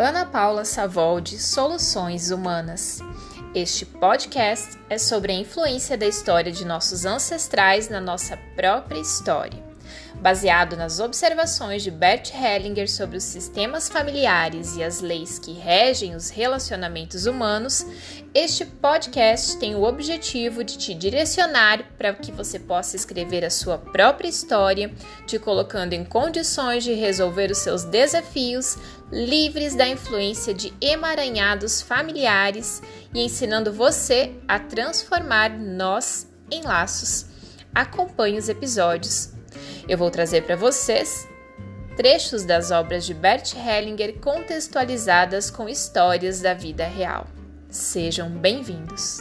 Ana Paula Savoldi, Soluções Humanas. Este podcast é sobre a influência da história de nossos ancestrais na nossa própria história. Baseado nas observações de Bert Hellinger sobre os sistemas familiares e as leis que regem os relacionamentos humanos, este podcast tem o objetivo de te direcionar para que você possa escrever a sua própria história, te colocando em condições de resolver os seus desafios, livres da influência de emaranhados familiares e ensinando você a transformar nós em laços. Acompanhe os episódios eu vou trazer para vocês trechos das obras de Bert Hellinger contextualizadas com histórias da vida real. Sejam bem-vindos!